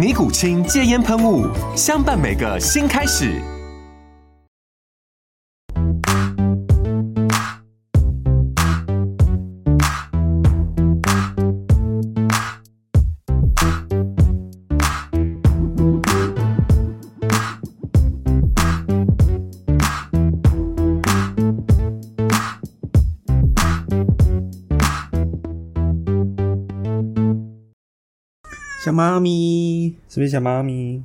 尼古清戒烟喷雾，相伴每个新开始。小猫咪，是不是小猫咪？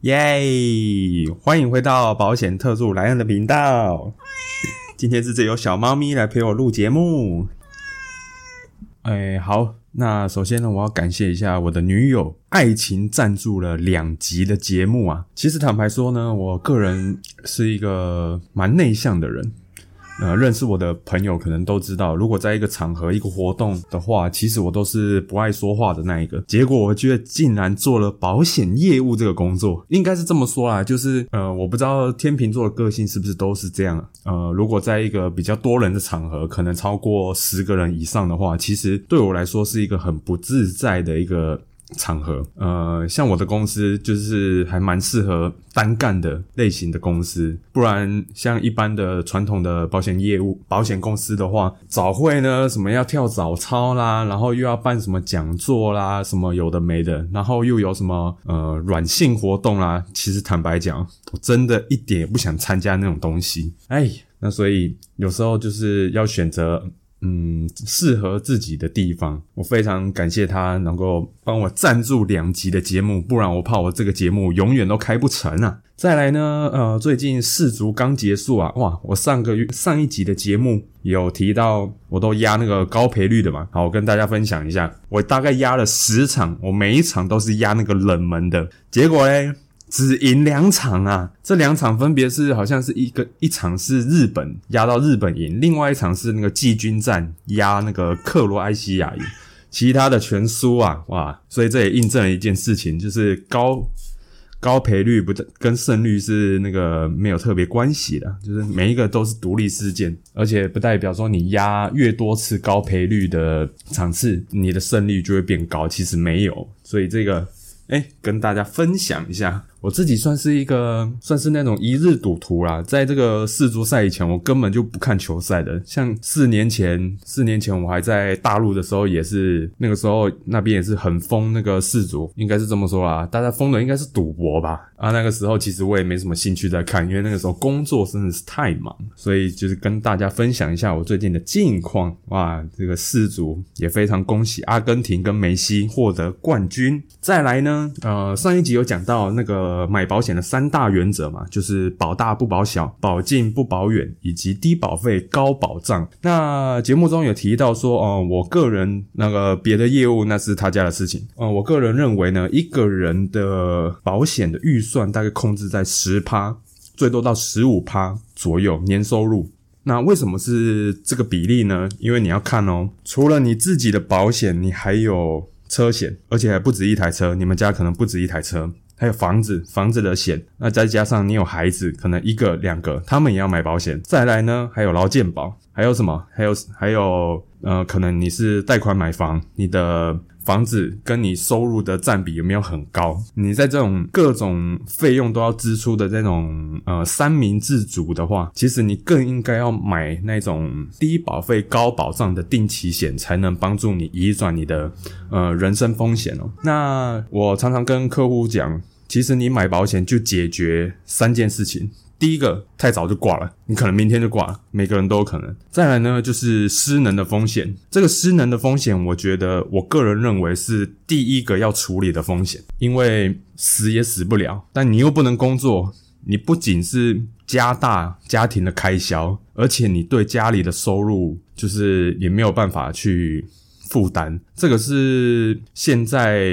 耶！欢迎回到保险特助莱恩的频道。今天是只有小猫咪来陪我录节目。哎，好，那首先呢，我要感谢一下我的女友，爱情赞助了两集的节目啊。其实坦白说呢，我个人是一个蛮内向的人。呃，认识我的朋友可能都知道，如果在一个场合、一个活动的话，其实我都是不爱说话的那一个。结果我觉得竟然做了保险业务这个工作，应该是这么说啦，就是呃，我不知道天秤座的个性是不是都是这样。呃，如果在一个比较多人的场合，可能超过十个人以上的话，其实对我来说是一个很不自在的一个。场合，呃，像我的公司就是还蛮适合单干的类型的公司，不然像一般的传统的保险业务、保险公司的话，早会呢，什么要跳早操啦，然后又要办什么讲座啦，什么有的没的，然后又有什么呃软性活动啦，其实坦白讲，我真的一点也不想参加那种东西，哎，那所以有时候就是要选择。嗯，适合自己的地方，我非常感谢他能够帮我赞助两集的节目，不然我怕我这个节目永远都开不成啊。再来呢，呃，最近世足刚结束啊，哇，我上个月上一集的节目有提到，我都压那个高赔率的嘛，好，我跟大家分享一下，我大概压了十场，我每一场都是压那个冷门的，结果嘞。只赢两场啊！这两场分别是好像是一个一场是日本压到日本赢，另外一场是那个季军战压那个克罗埃西亚赢，其他的全输啊！哇！所以这也印证了一件事情，就是高高赔率不跟胜率是那个没有特别关系的，就是每一个都是独立事件，而且不代表说你压越多次高赔率的场次，你的胜率就会变高，其实没有。所以这个哎，跟大家分享一下。我自己算是一个，算是那种一日赌徒啦。在这个世足赛以前，我根本就不看球赛的。像四年前，四年前我还在大陆的时候，也是那个时候那边也是很疯那个世足，应该是这么说啦。大家疯的应该是赌博吧？啊，那个时候其实我也没什么兴趣在看，因为那个时候工作真的是太忙，所以就是跟大家分享一下我最近的近况。哇，这个世足也非常恭喜阿根廷跟梅西获得冠军。再来呢，呃，上一集有讲到那个。呃，买保险的三大原则嘛，就是保大不保小，保近不保远，以及低保费高保障。那节目中有提到说，哦，我个人那个别的业务那是他家的事情。呃，我个人认为呢，一个人的保险的预算大概控制在十趴，最多到十五趴左右年收入。那为什么是这个比例呢？因为你要看哦，除了你自己的保险，你还有车险，而且还不止一台车，你们家可能不止一台车。还有房子，房子的险，那再加上你有孩子，可能一个两个，他们也要买保险。再来呢，还有劳健保，还有什么？还有还有，呃，可能你是贷款买房，你的房子跟你收入的占比有没有很高？你在这种各种费用都要支出的这种呃三明治族的话，其实你更应该要买那种低保费高保障的定期险，才能帮助你移转你的呃人身风险哦。那我常常跟客户讲。其实你买保险就解决三件事情。第一个，太早就挂了，你可能明天就挂了，每个人都有可能。再来呢，就是失能的风险。这个失能的风险，我觉得我个人认为是第一个要处理的风险，因为死也死不了，但你又不能工作，你不仅是加大家庭的开销，而且你对家里的收入就是也没有办法去。负担，这个是现在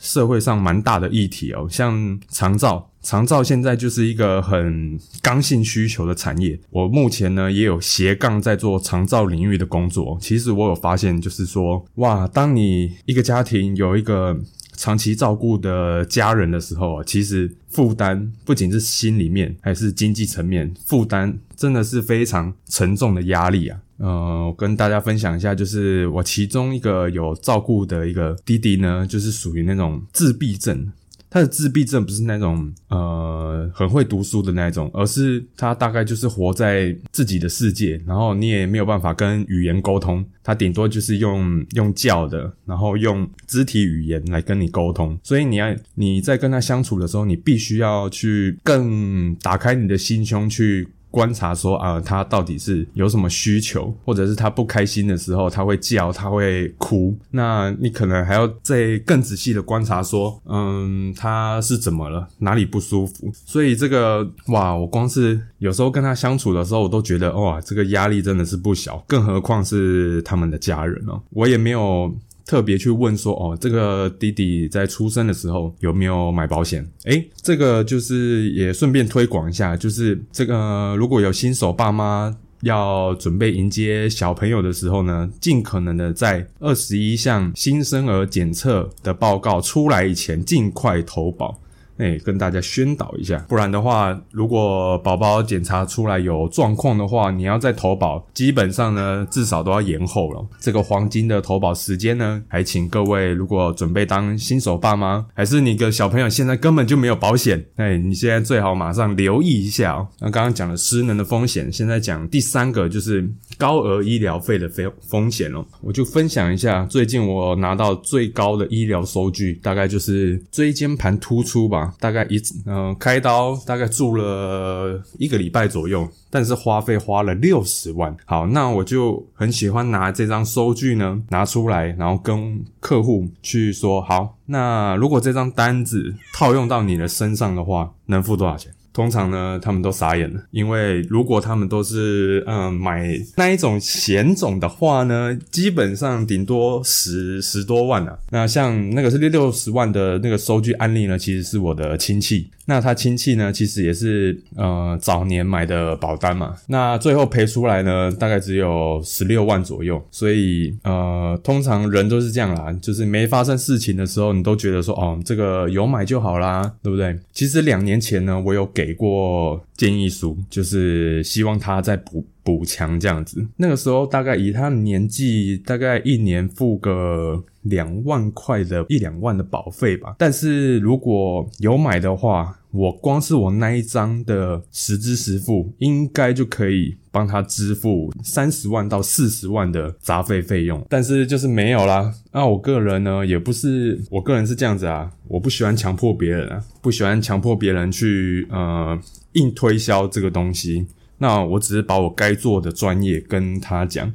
社会上蛮大的议题哦。像长照，长照现在就是一个很刚性需求的产业。我目前呢也有斜杠在做长照领域的工作。其实我有发现，就是说，哇，当你一个家庭有一个长期照顾的家人的时候啊，其实负担不仅是心里面，还是经济层面负担，真的是非常沉重的压力啊。呃，我跟大家分享一下，就是我其中一个有照顾的一个弟弟呢，就是属于那种自闭症。他的自闭症不是那种呃很会读书的那种，而是他大概就是活在自己的世界，然后你也没有办法跟语言沟通，他顶多就是用用叫的，然后用肢体语言来跟你沟通。所以你要你在跟他相处的时候，你必须要去更打开你的心胸去。观察说啊，他到底是有什么需求，或者是他不开心的时候，他会叫，他会哭。那你可能还要再更仔细的观察说，嗯，他是怎么了，哪里不舒服？所以这个哇，我光是有时候跟他相处的时候，我都觉得哇，这个压力真的是不小，更何况是他们的家人哦，我也没有。特别去问说哦，这个弟弟在出生的时候有没有买保险？诶，这个就是也顺便推广一下，就是这个如果有新手爸妈要准备迎接小朋友的时候呢，尽可能的在二十一项新生儿检测的报告出来以前，尽快投保。哎，跟大家宣导一下，不然的话，如果宝宝检查出来有状况的话，你要再投保，基本上呢，至少都要延后了。这个黄金的投保时间呢，还请各位如果准备当新手爸妈，还是你个小朋友现在根本就没有保险，哎，你现在最好马上留意一下哦。那刚刚讲了失能的风险，现在讲第三个就是高额医疗费的风风险哦。我就分享一下，最近我拿到最高的医疗收据，大概就是椎间盘突出吧。大概一嗯开刀大概住了一个礼拜左右，但是花费花了六十万。好，那我就很喜欢拿这张收据呢拿出来，然后跟客户去说，好，那如果这张单子套用到你的身上的话，能付多少钱？通常呢，他们都傻眼了，因为如果他们都是嗯买那一种险种的话呢，基本上顶多十十多万啊。那像那个是六六十万的那个收据案例呢，其实是我的亲戚。那他亲戚呢，其实也是呃早年买的保单嘛。那最后赔出来呢，大概只有十六万左右。所以呃，通常人都是这样啦，就是没发生事情的时候，你都觉得说哦，这个有买就好啦，对不对？其实两年前呢，我有给过建议书，就是希望他再补。补强这样子，那个时候大概以他年纪，大概一年付个两万块的一两万的保费吧。但是如果有买的话，我光是我那一张的实支实付，应该就可以帮他支付三十万到四十万的杂费费用。但是就是没有啦。那我个人呢，也不是我个人是这样子啊，我不喜欢强迫别人啊，不喜欢强迫别人去呃硬推销这个东西。那我只是把我该做的专业跟他讲，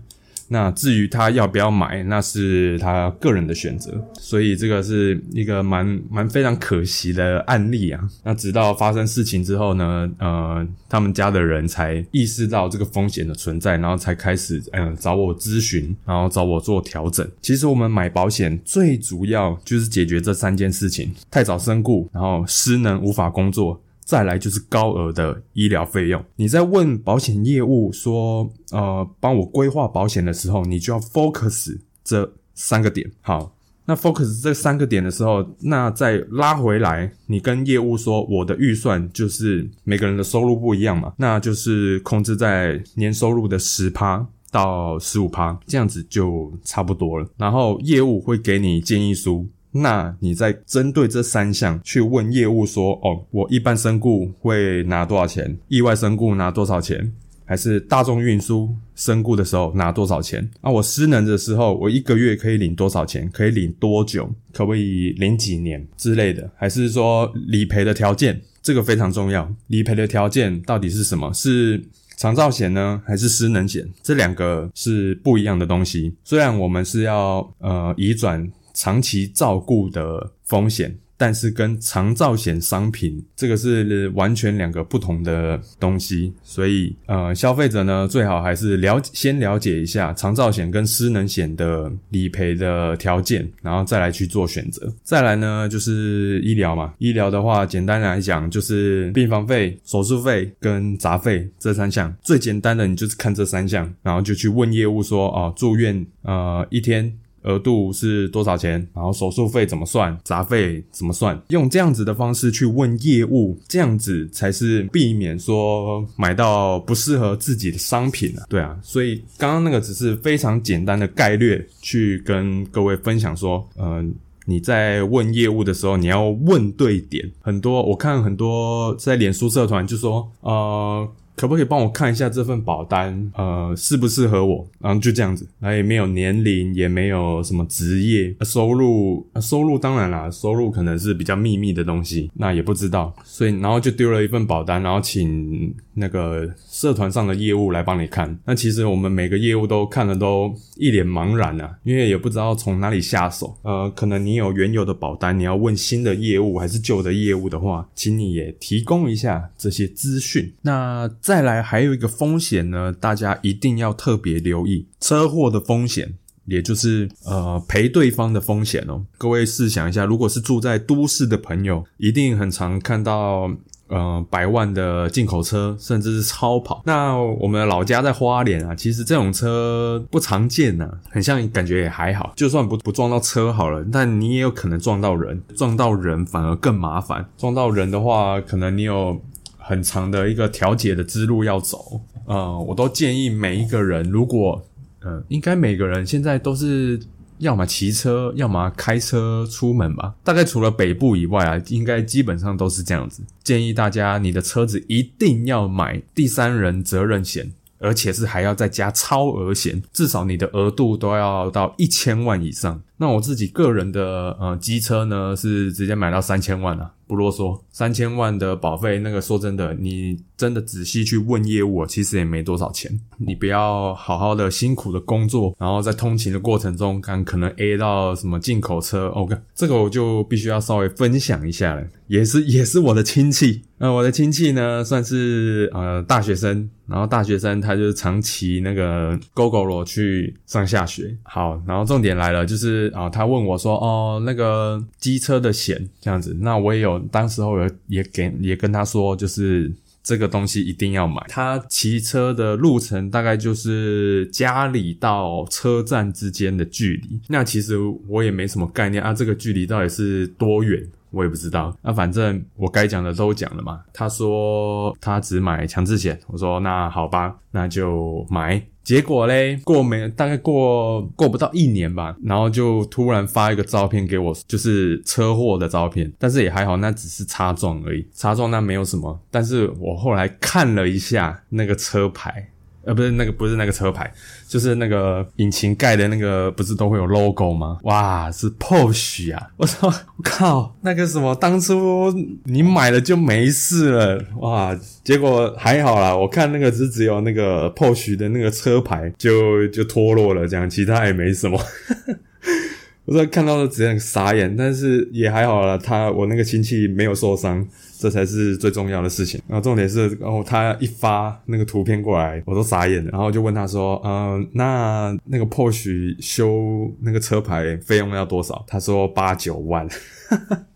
那至于他要不要买，那是他个人的选择。所以这个是一个蛮蛮非常可惜的案例啊。那直到发生事情之后呢，呃，他们家的人才意识到这个风险的存在，然后才开始嗯找我咨询，然后找我做调整。其实我们买保险最主要就是解决这三件事情：太早身故，然后失能无法工作。再来就是高额的医疗费用。你在问保险业务说，呃，帮我规划保险的时候，你就要 focus 这三个点。好，那 focus 这三个点的时候，那再拉回来，你跟业务说，我的预算就是每个人的收入不一样嘛，那就是控制在年收入的十趴到十五趴，这样子就差不多了。然后业务会给你建议书。那你在针对这三项去问业务说，哦，我一般身故会拿多少钱？意外身故拿多少钱？还是大众运输身故的时候拿多少钱？啊，我失能的时候，我一个月可以领多少钱？可以领多久？可不可以领几年之类的？还是说理赔的条件？这个非常重要。理赔的条件到底是什么？是长照险呢，还是失能险？这两个是不一样的东西。虽然我们是要呃移转长期照顾的风险。但是跟长照险商品这个是完全两个不同的东西，所以呃，消费者呢最好还是了先了解一下长照险跟失能险的理赔的条件，然后再来去做选择。再来呢就是医疗嘛，医疗的话简单来讲就是病房费、手术费跟杂费这三项。最简单的你就是看这三项，然后就去问业务说哦，住院呃一天。额度是多少钱？然后手术费怎么算？杂费怎么算？用这样子的方式去问业务，这样子才是避免说买到不适合自己的商品啊。对啊，所以刚刚那个只是非常简单的概略，去跟各位分享说，嗯，你在问业务的时候，你要问对点。很多我看很多在脸书社团就说，呃。可不可以帮我看一下这份保单？呃，适不适合我？然后就这样子，然后也没有年龄，也没有什么职业、收入。收入当然啦，收入可能是比较秘密的东西，那也不知道。所以，然后就丢了一份保单，然后请那个社团上的业务来帮你看。那其实我们每个业务都看了都一脸茫然啊，因为也不知道从哪里下手。呃，可能你有原有的保单，你要问新的业务还是旧的业务的话，请你也提供一下这些资讯。那。再来还有一个风险呢，大家一定要特别留意车祸的风险，也就是呃赔对方的风险哦。各位试想一下，如果是住在都市的朋友，一定很常看到呃百万的进口车，甚至是超跑。那我们的老家在花莲啊，其实这种车不常见呐，很像感觉也还好。就算不不撞到车好了，但你也有可能撞到人，撞到人反而更麻烦。撞到人的话，可能你有。很长的一个调解的之路要走，呃，我都建议每一个人，如果，呃，应该每个人现在都是要么骑车，要么开车出门吧。大概除了北部以外啊，应该基本上都是这样子。建议大家，你的车子一定要买第三人责任险，而且是还要再加超额险，至少你的额度都要到一千万以上。那我自己个人的呃机车呢，是直接买到三千万了。不啰嗦，三千万的保费，那个说真的，你真的仔细去问业务，其实也没多少钱。你不要好好的辛苦的工作，然后在通勤的过程中，看可能 A 到什么进口车，OK，这个我就必须要稍微分享一下了，也是也是我的亲戚。那我的亲戚呢，算是呃大学生，然后大学生他就是长期那个 GoGo 罗去上下学。好，然后重点来了，就是啊，他问我说，哦，那个机车的险这样子，那我也有。当时候也也给也跟他说，就是这个东西一定要买。他骑车的路程大概就是家里到车站之间的距离。那其实我也没什么概念啊，这个距离到底是多远，我也不知道。那反正我该讲的都讲了嘛。他说他只买强制险，我说那好吧，那就买。结果嘞，过没大概过过不到一年吧，然后就突然发一个照片给我，就是车祸的照片，但是也还好，那只是擦撞而已，擦撞那没有什么。但是我后来看了一下那个车牌。呃，不是那个，不是那个车牌，就是那个引擎盖的那个，不是都会有 logo 吗？哇，是 Porsche 啊！我说，我靠，那个什么，当初你买了就没事了，哇！结果还好啦，我看那个是只有那个 Porsche 的那个车牌就就脱落了，这样其他也没什么。我说看到了直接傻眼，但是也还好了，他我那个亲戚没有受伤。这才是最重要的事情。然后重点是，然后他一发那个图片过来，我都傻眼了。然后就问他说：“嗯，那那个 Porsche 修那个车牌费用要多少？”他说：“八九万。”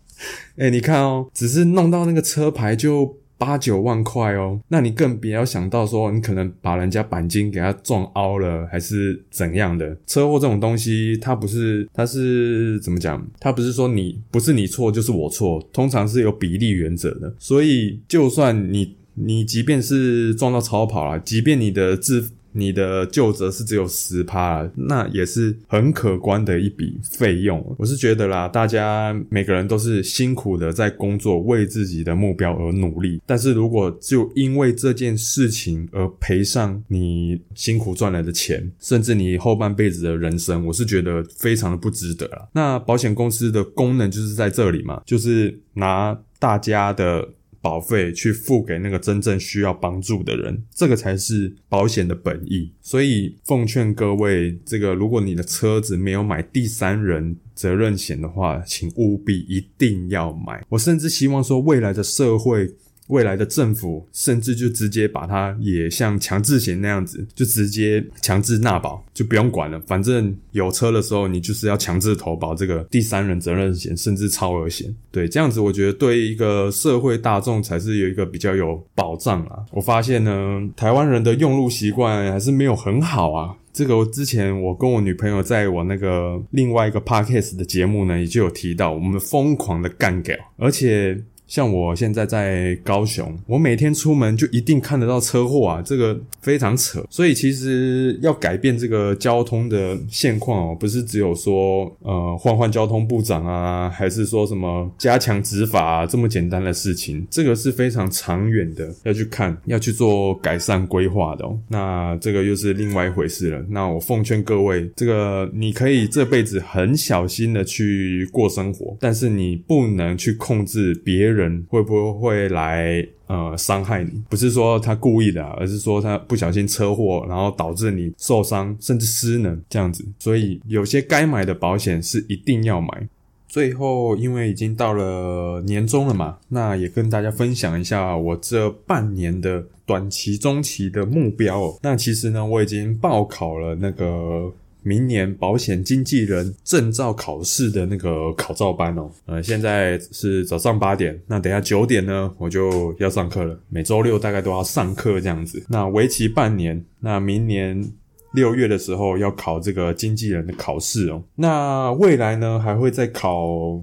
哎，你看哦，只是弄到那个车牌就。八九万块哦，那你更不要想到说你可能把人家钣金给他撞凹了，还是怎样的？车祸这种东西，它不是，它是怎么讲？它不是说你不是你错就是我错，通常是有比例原则的。所以，就算你你即便是撞到超跑了，即便你的自你的旧责是只有十趴，那也是很可观的一笔费用。我是觉得啦，大家每个人都是辛苦的在工作，为自己的目标而努力。但是如果就因为这件事情而赔上你辛苦赚来的钱，甚至你后半辈子的人生，我是觉得非常的不值得了。那保险公司的功能就是在这里嘛，就是拿大家的。保费去付给那个真正需要帮助的人，这个才是保险的本意。所以奉劝各位，这个如果你的车子没有买第三人责任险的话，请务必一定要买。我甚至希望说，未来的社会。未来的政府甚至就直接把它也像强制险那样子，就直接强制纳保，就不用管了。反正有车的时候，你就是要强制投保这个第三人责任险，甚至超额险。对，这样子我觉得对一个社会大众才是有一个比较有保障啊。我发现呢，台湾人的用路习惯还是没有很好啊。这个我之前我跟我女朋友在我那个另外一个 podcast 的节目呢，也就有提到，我们疯狂的干掉，而且。像我现在在高雄，我每天出门就一定看得到车祸啊，这个非常扯。所以其实要改变这个交通的现况哦，不是只有说呃换换交通部长啊，还是说什么加强执法这么简单的事情，这个是非常长远的，要去看，要去做改善规划的。哦。那这个又是另外一回事了。那我奉劝各位，这个你可以这辈子很小心的去过生活，但是你不能去控制别人。人会不会来呃伤害你？不是说他故意的，而是说他不小心车祸，然后导致你受伤甚至失能这样子。所以有些该买的保险是一定要买。最后，因为已经到了年终了嘛，那也跟大家分享一下我这半年的短期、中期的目标。那其实呢，我已经报考了那个。明年保险经纪人证照考试的那个考照班哦，呃，现在是早上八点，那等下九点呢，我就要上课了。每周六大概都要上课这样子，那为期半年，那明年六月的时候要考这个经纪人的考试哦。那未来呢，还会再考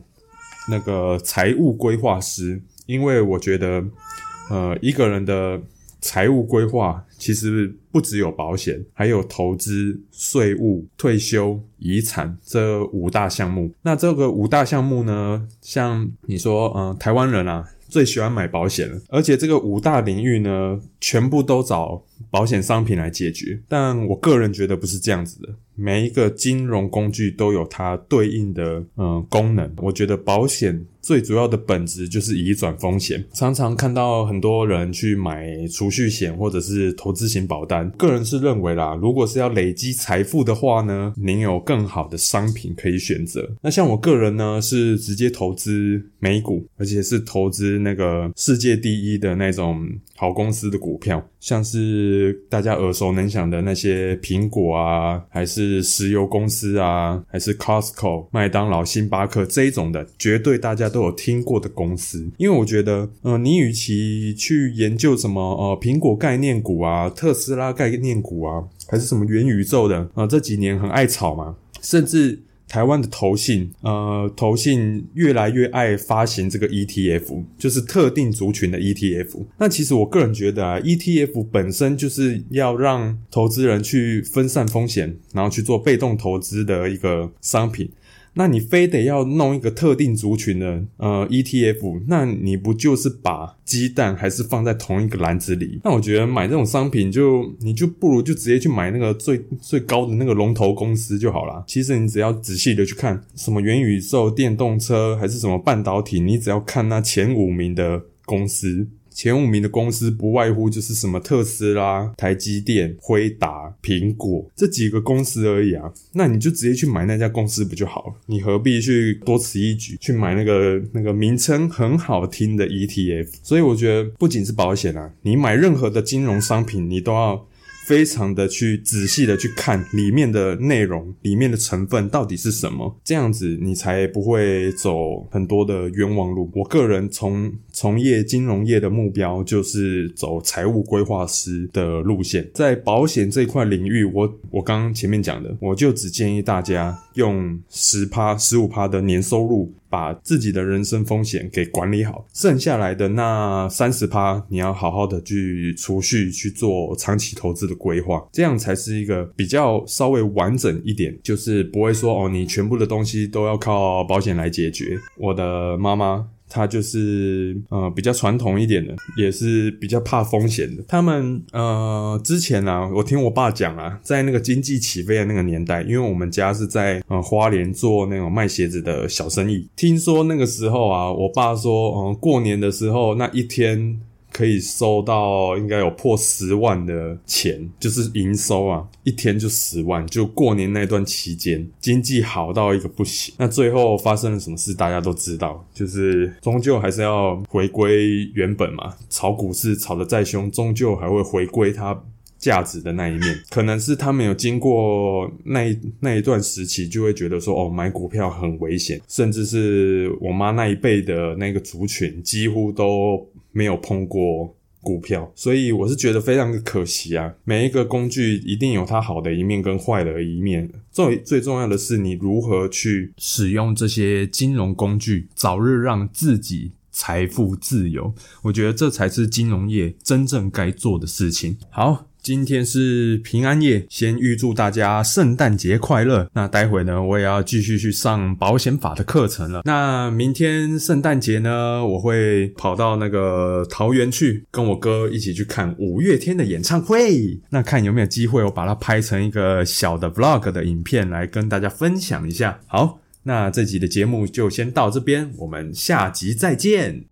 那个财务规划师，因为我觉得，呃，一个人的。财务规划其实不只有保险，还有投资、税务、退休、遗产这五大项目。那这个五大项目呢，像你说，嗯，台湾人啊最喜欢买保险了，而且这个五大领域呢，全部都找保险商品来解决。但我个人觉得不是这样子的。每一个金融工具都有它对应的嗯功能。我觉得保险最主要的本质就是移转风险。常常看到很多人去买储蓄险或者是投资型保单。个人是认为啦，如果是要累积财富的话呢，您有更好的商品可以选择。那像我个人呢，是直接投资美股，而且是投资那个世界第一的那种好公司的股票，像是大家耳熟能详的那些苹果啊，还是。石油公司啊，还是 Costco、麦当劳、星巴克这一种的，绝对大家都有听过的公司。因为我觉得，呃，你与其去研究什么呃苹果概念股啊、特斯拉概念股啊，还是什么元宇宙的啊，这几年很爱炒嘛，甚至。台湾的投信，呃，投信越来越爱发行这个 ETF，就是特定族群的 ETF。那其实我个人觉得啊，ETF 本身就是要让投资人去分散风险，然后去做被动投资的一个商品。那你非得要弄一个特定族群的呃 ETF，那你不就是把鸡蛋还是放在同一个篮子里？那我觉得买这种商品就你就不如就直接去买那个最最高的那个龙头公司就好了。其实你只要仔细的去看什么元宇宙、电动车还是什么半导体，你只要看那前五名的公司。前五名的公司不外乎就是什么特斯拉、台积电、辉达、苹果这几个公司而已啊。那你就直接去买那家公司不就好了？你何必去多此一举去买那个那个名称很好听的 ETF？所以我觉得不仅是保险啊，你买任何的金融商品，你都要。非常的去仔细的去看里面的内容，里面的成分到底是什么，这样子你才不会走很多的冤枉路。我个人从从业金融业的目标就是走财务规划师的路线。在保险这块领域，我我刚刚前面讲的，我就只建议大家用十趴、十五趴的年收入。把自己的人生风险给管理好，剩下来的那三十趴，你要好好的去储蓄，去做长期投资的规划，这样才是一个比较稍微完整一点，就是不会说哦，你全部的东西都要靠保险来解决。我的妈妈。他就是呃比较传统一点的，也是比较怕风险的。他们呃之前啊，我听我爸讲啊，在那个经济起飞的那个年代，因为我们家是在呃花莲做那种卖鞋子的小生意，听说那个时候啊，我爸说，嗯，过年的时候那一天。可以收到应该有破十万的钱，就是营收啊，一天就十万。就过年那段期间，经济好到一个不行。那最后发生了什么事，大家都知道，就是终究还是要回归原本嘛。炒股市炒的再凶，终究还会回归它价值的那一面。可能是他们有经过那那一段时期，就会觉得说，哦，买股票很危险，甚至是我妈那一辈的那个族群，几乎都。没有碰过股票，所以我是觉得非常的可惜啊。每一个工具一定有它好的一面跟坏的一面，最最重要的是你如何去使用这些金融工具，早日让自己财富自由。我觉得这才是金融业真正该做的事情。好。今天是平安夜，先预祝大家圣诞节快乐。那待会呢，我也要继续去上保险法的课程了。那明天圣诞节呢，我会跑到那个桃园去，跟我哥一起去看五月天的演唱会。那看有没有机会，我把它拍成一个小的 vlog 的影片来跟大家分享一下。好，那这集的节目就先到这边，我们下集再见。